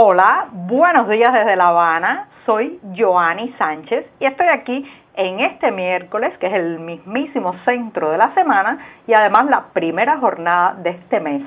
Hola, buenos días desde La Habana. Soy Joanny Sánchez y estoy aquí en este miércoles, que es el mismísimo centro de la semana y además la primera jornada de este mes.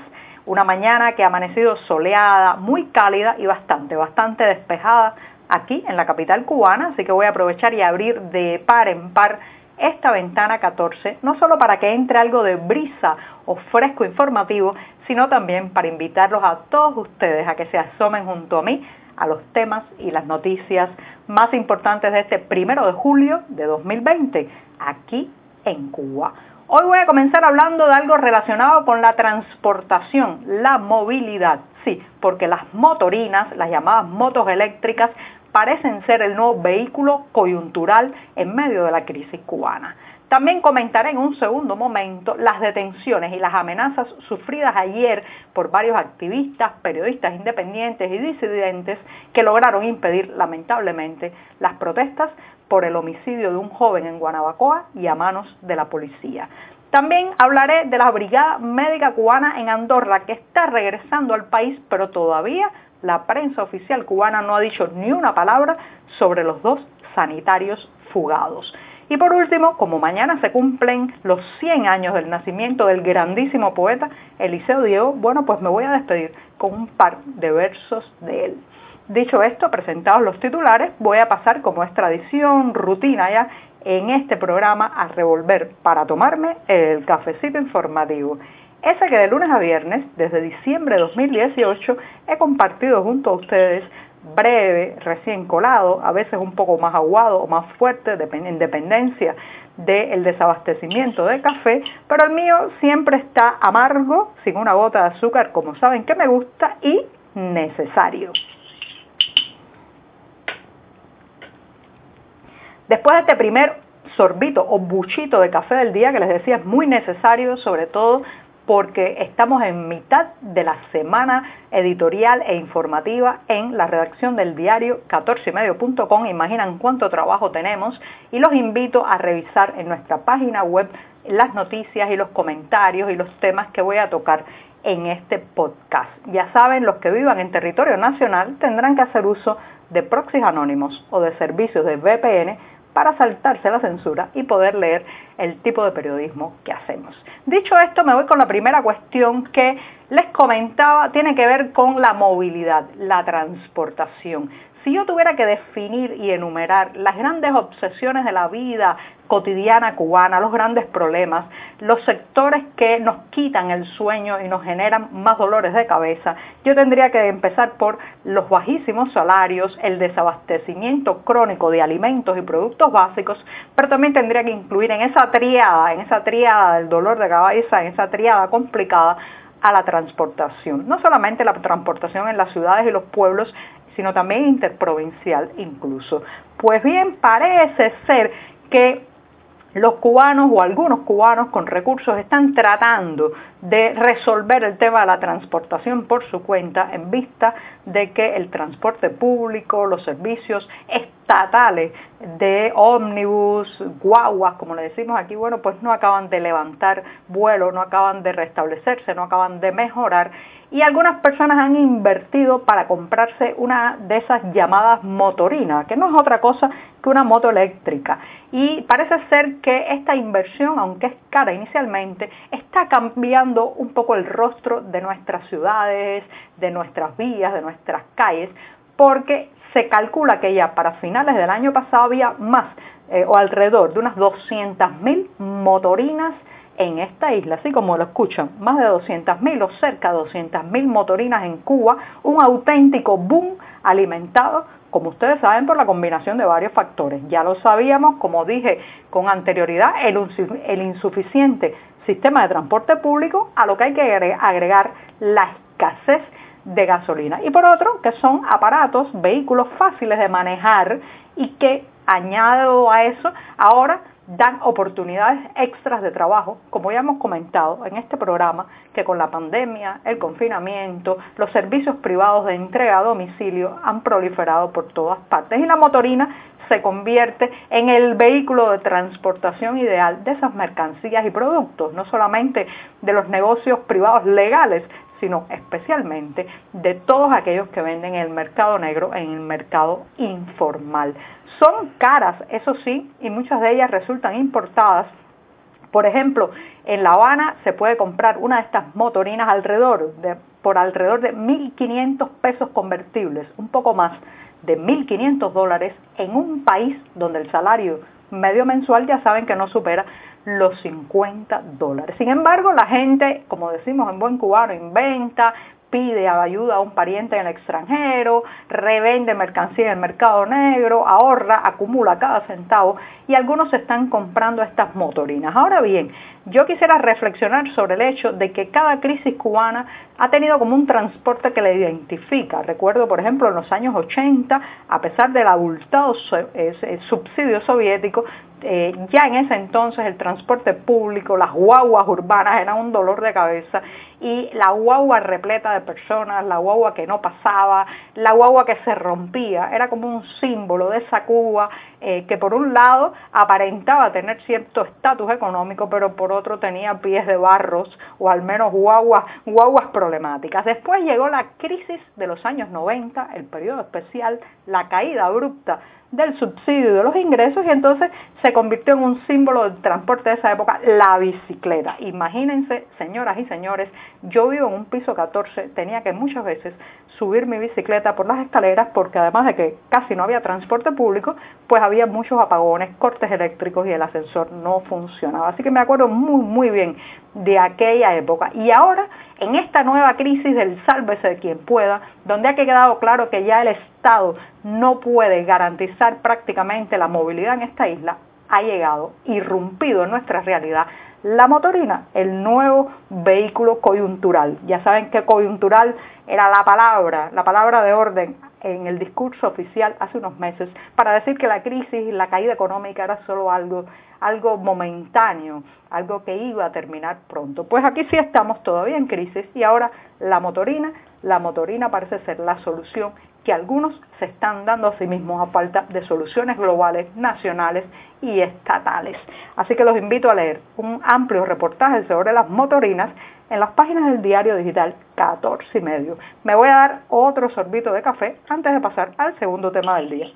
Una mañana que ha amanecido soleada, muy cálida y bastante, bastante despejada aquí en la capital cubana, así que voy a aprovechar y abrir de par en par esta ventana 14, no solo para que entre algo de brisa o fresco informativo, sino también para invitarlos a todos ustedes a que se asomen junto a mí a los temas y las noticias más importantes de este primero de julio de 2020, aquí en Cuba. Hoy voy a comenzar hablando de algo relacionado con la transportación, la movilidad. Sí, porque las motorinas, las llamadas motos eléctricas, parecen ser el nuevo vehículo coyuntural en medio de la crisis cubana. También comentaré en un segundo momento las detenciones y las amenazas sufridas ayer por varios activistas, periodistas independientes y disidentes que lograron impedir lamentablemente las protestas por el homicidio de un joven en Guanabacoa y a manos de la policía. También hablaré de la Brigada Médica Cubana en Andorra que está regresando al país, pero todavía la prensa oficial cubana no ha dicho ni una palabra sobre los dos sanitarios fugados. Y por último, como mañana se cumplen los 100 años del nacimiento del grandísimo poeta Eliseo Diego, bueno, pues me voy a despedir con un par de versos de él. Dicho esto, presentados los titulares, voy a pasar, como es tradición, rutina ya, en este programa a revolver para tomarme el cafecito informativo. Ese que de lunes a viernes, desde diciembre de 2018, he compartido junto a ustedes breve, recién colado, a veces un poco más aguado o más fuerte, en dependencia del desabastecimiento de café, pero el mío siempre está amargo, sin una gota de azúcar, como saben que me gusta, y necesario. Después de este primer sorbito o buchito de café del día que les decía es muy necesario, sobre todo porque estamos en mitad de la semana editorial e informativa en la redacción del diario 14ymedio.com. Imaginan cuánto trabajo tenemos y los invito a revisar en nuestra página web las noticias y los comentarios y los temas que voy a tocar en este podcast. Ya saben, los que vivan en territorio nacional tendrán que hacer uso de proxies anónimos o de servicios de VPN para saltarse la censura y poder leer el tipo de periodismo que hacemos. Dicho esto, me voy con la primera cuestión que les comentaba, tiene que ver con la movilidad, la transportación. Si yo tuviera que definir y enumerar las grandes obsesiones de la vida cotidiana cubana, los grandes problemas, los sectores que nos quitan el sueño y nos generan más dolores de cabeza, yo tendría que empezar por los bajísimos salarios, el desabastecimiento crónico de alimentos y productos básicos, pero también tendría que incluir en esa triada, en esa triada del dolor de cabeza, en esa triada complicada, a la transportación. No solamente la transportación en las ciudades y los pueblos, sino también interprovincial incluso. Pues bien, parece ser que los cubanos o algunos cubanos con recursos están tratando de resolver el tema de la transportación por su cuenta en vista de que el transporte público, los servicios estatales de ómnibus, guaguas, como le decimos aquí, bueno, pues no acaban de levantar vuelo, no acaban de restablecerse, no acaban de mejorar y algunas personas han invertido para comprarse una de esas llamadas motorinas, que no es otra cosa que una moto eléctrica. Y parece ser que esta inversión, aunque es cara inicialmente, está cambiando un poco el rostro de nuestras ciudades, de nuestras vías, de nuestras calles, porque se calcula que ya para finales del año pasado había más eh, o alrededor de unas 200.000 motorinas en esta isla, así como lo escuchan, más de 200.000 o cerca de 200.000 motorinas en Cuba, un auténtico boom alimentado, como ustedes saben, por la combinación de varios factores. Ya lo sabíamos, como dije con anterioridad, el, insuficiente sistema de transporte público, a lo que hay que agregar la escasez de gasolina. Y por otro, que son aparatos, vehículos fáciles de manejar y que, añado a eso, ahora dan oportunidades extras de trabajo, como ya hemos comentado en este programa, que con la pandemia, el confinamiento, los servicios privados de entrega a domicilio han proliferado por todas partes. Y la motorina se convierte en el vehículo de transportación ideal de esas mercancías y productos, no solamente de los negocios privados legales, sino especialmente de todos aquellos que venden en el mercado negro, en el mercado informal. Son caras, eso sí, y muchas de ellas resultan importadas por ejemplo, en La Habana se puede comprar una de estas motorinas alrededor de, por alrededor de 1.500 pesos convertibles, un poco más de 1.500 dólares en un país donde el salario medio mensual ya saben que no supera los 50 dólares. Sin embargo, la gente, como decimos en buen cubano, inventa, pide ayuda a un pariente en el extranjero, revende mercancía en el mercado negro, ahorra, acumula cada centavo y algunos están comprando estas motorinas. Ahora bien, yo quisiera reflexionar sobre el hecho de que cada crisis cubana ha tenido como un transporte que le identifica. Recuerdo, por ejemplo, en los años 80, a pesar del abultado subsidio soviético, eh, ya en ese entonces el transporte público, las guaguas urbanas eran un dolor de cabeza y la guagua repleta de personas, la guagua que no pasaba, la guagua que se rompía, era como un símbolo de esa Cuba eh, que por un lado aparentaba tener cierto estatus económico, pero por otro tenía pies de barros o al menos guaguas, guaguas problemáticas. Después llegó la crisis de los años 90, el periodo especial, la caída abrupta del subsidio de los ingresos y entonces se convirtió en un símbolo del transporte de esa época, la bicicleta. Imagínense, señoras y señores, yo vivo en un piso 14, tenía que muchas veces subir mi bicicleta por las escaleras porque además de que casi no había transporte público, pues había muchos apagones, cortes eléctricos y el ascensor no funcionaba. Así que me acuerdo muy, muy bien de aquella época. Y ahora, en esta nueva crisis del sálvese de quien pueda, donde ha quedado claro que ya el Estado no puede garantizar prácticamente la movilidad en esta isla, ha llegado irrumpido en nuestra realidad la motorina, el nuevo vehículo coyuntural. Ya saben que coyuntural era la palabra, la palabra de orden en el discurso oficial hace unos meses para decir que la crisis y la caída económica era solo algo, algo momentáneo, algo que iba a terminar pronto. Pues aquí sí estamos todavía en crisis y ahora la motorina, la motorina parece ser la solución que algunos se están dando a sí mismos a falta de soluciones globales, nacionales y estatales. Así que los invito a leer un amplio reportaje sobre las motorinas en las páginas del diario digital 14 y medio. Me voy a dar otro sorbito de café antes de pasar al segundo tema del día.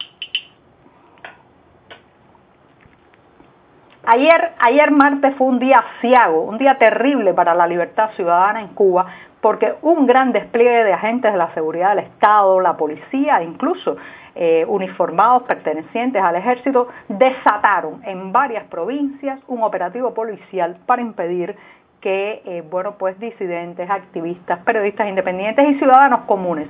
Ayer, ayer martes fue un día ciago, un día terrible para la libertad ciudadana en Cuba porque un gran despliegue de agentes de la seguridad del Estado, la policía, incluso eh, uniformados pertenecientes al ejército, desataron en varias provincias un operativo policial para impedir que, eh, bueno, pues disidentes, activistas, periodistas independientes y ciudadanos comunes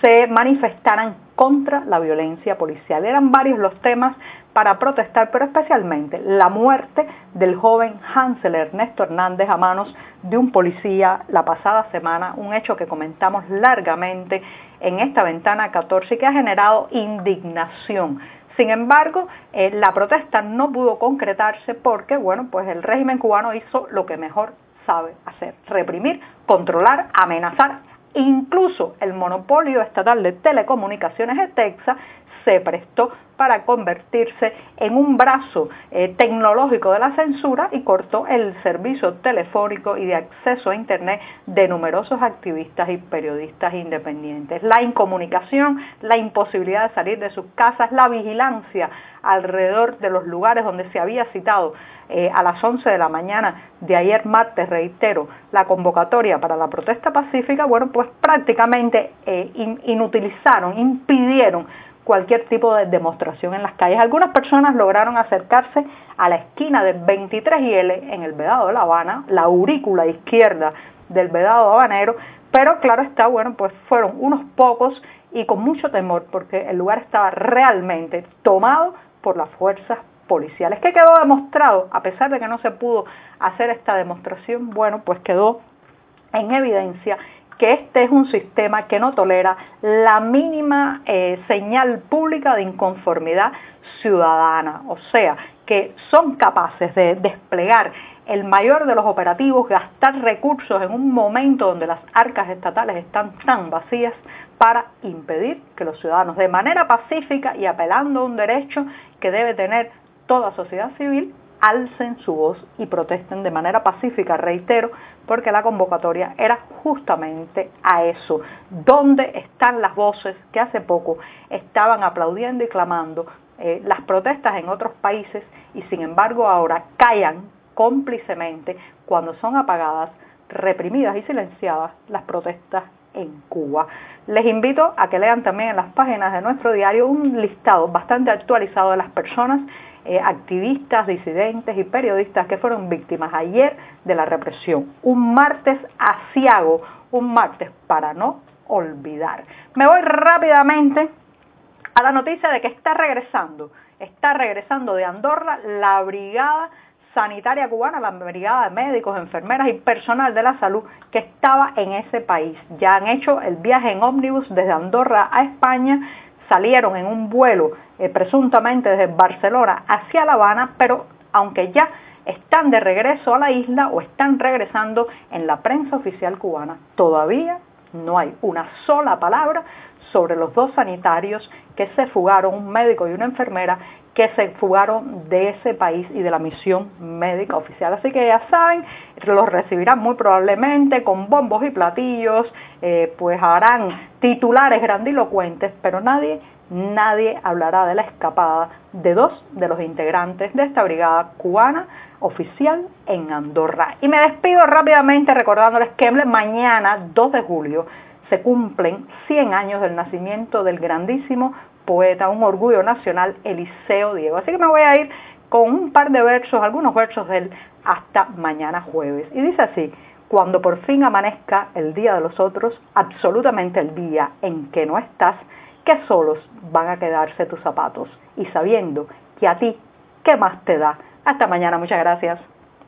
se manifestaran contra la violencia policial. Eran varios los temas para protestar, pero especialmente la muerte del joven Hansel Ernesto Hernández a manos de un policía la pasada semana, un hecho que comentamos largamente en esta ventana 14 y que ha generado indignación. Sin embargo, eh, la protesta no pudo concretarse porque, bueno, pues el régimen cubano hizo lo que mejor sabe hacer, reprimir, controlar, amenazar. Incluso el monopolio estatal de telecomunicaciones ETEXA se prestó para convertirse en un brazo eh, tecnológico de la censura y cortó el servicio telefónico y de acceso a Internet de numerosos activistas y periodistas independientes. La incomunicación, la imposibilidad de salir de sus casas, la vigilancia alrededor de los lugares donde se había citado eh, a las 11 de la mañana de ayer martes, reitero, la convocatoria para la protesta pacífica, bueno, pues prácticamente eh, inutilizaron, impidieron cualquier tipo de demostración en las calles. Algunas personas lograron acercarse a la esquina del 23 y L en el Vedado de La Habana, la aurícula izquierda del Vedado habanero, pero claro está, bueno, pues fueron unos pocos y con mucho temor porque el lugar estaba realmente tomado por las fuerzas policiales. ¿Qué quedó demostrado? A pesar de que no se pudo hacer esta demostración, bueno, pues quedó en evidencia que este es un sistema que no tolera la mínima eh, señal pública de inconformidad ciudadana, o sea, que son capaces de desplegar el mayor de los operativos, gastar recursos en un momento donde las arcas estatales están tan vacías para impedir que los ciudadanos de manera pacífica y apelando a un derecho que debe tener toda sociedad civil alcen su voz y protesten de manera pacífica, reitero, porque la convocatoria era justamente a eso. ¿Dónde están las voces que hace poco estaban aplaudiendo y clamando eh, las protestas en otros países y sin embargo ahora callan cómplicemente cuando son apagadas, reprimidas y silenciadas las protestas en Cuba. Les invito a que lean también en las páginas de nuestro diario un listado bastante actualizado de las personas eh, activistas, disidentes y periodistas que fueron víctimas ayer de la represión. Un martes asiago, un martes para no olvidar. Me voy rápidamente a la noticia de que está regresando, está regresando de Andorra la brigada sanitaria cubana, la brigada de médicos, enfermeras y personal de la salud que estaba en ese país. Ya han hecho el viaje en ómnibus desde Andorra a España salieron en un vuelo eh, presuntamente desde Barcelona hacia La Habana, pero aunque ya están de regreso a la isla o están regresando en la prensa oficial cubana, todavía no hay una sola palabra sobre los dos sanitarios que se fugaron, un médico y una enfermera, que se fugaron de ese país y de la misión médica oficial. Así que ya saben, los recibirán muy probablemente con bombos y platillos, eh, pues harán titulares grandilocuentes, pero nadie, nadie hablará de la escapada de dos de los integrantes de esta brigada cubana oficial en Andorra. Y me despido rápidamente recordándoles que mañana, 2 de julio, se cumplen 100 años del nacimiento del grandísimo poeta, un orgullo nacional, Eliseo Diego. Así que me voy a ir con un par de versos, algunos versos de él, hasta mañana jueves. Y dice así, cuando por fin amanezca el día de los otros, absolutamente el día en que no estás, que solos van a quedarse tus zapatos. Y sabiendo que a ti, ¿qué más te da? Hasta mañana, muchas gracias.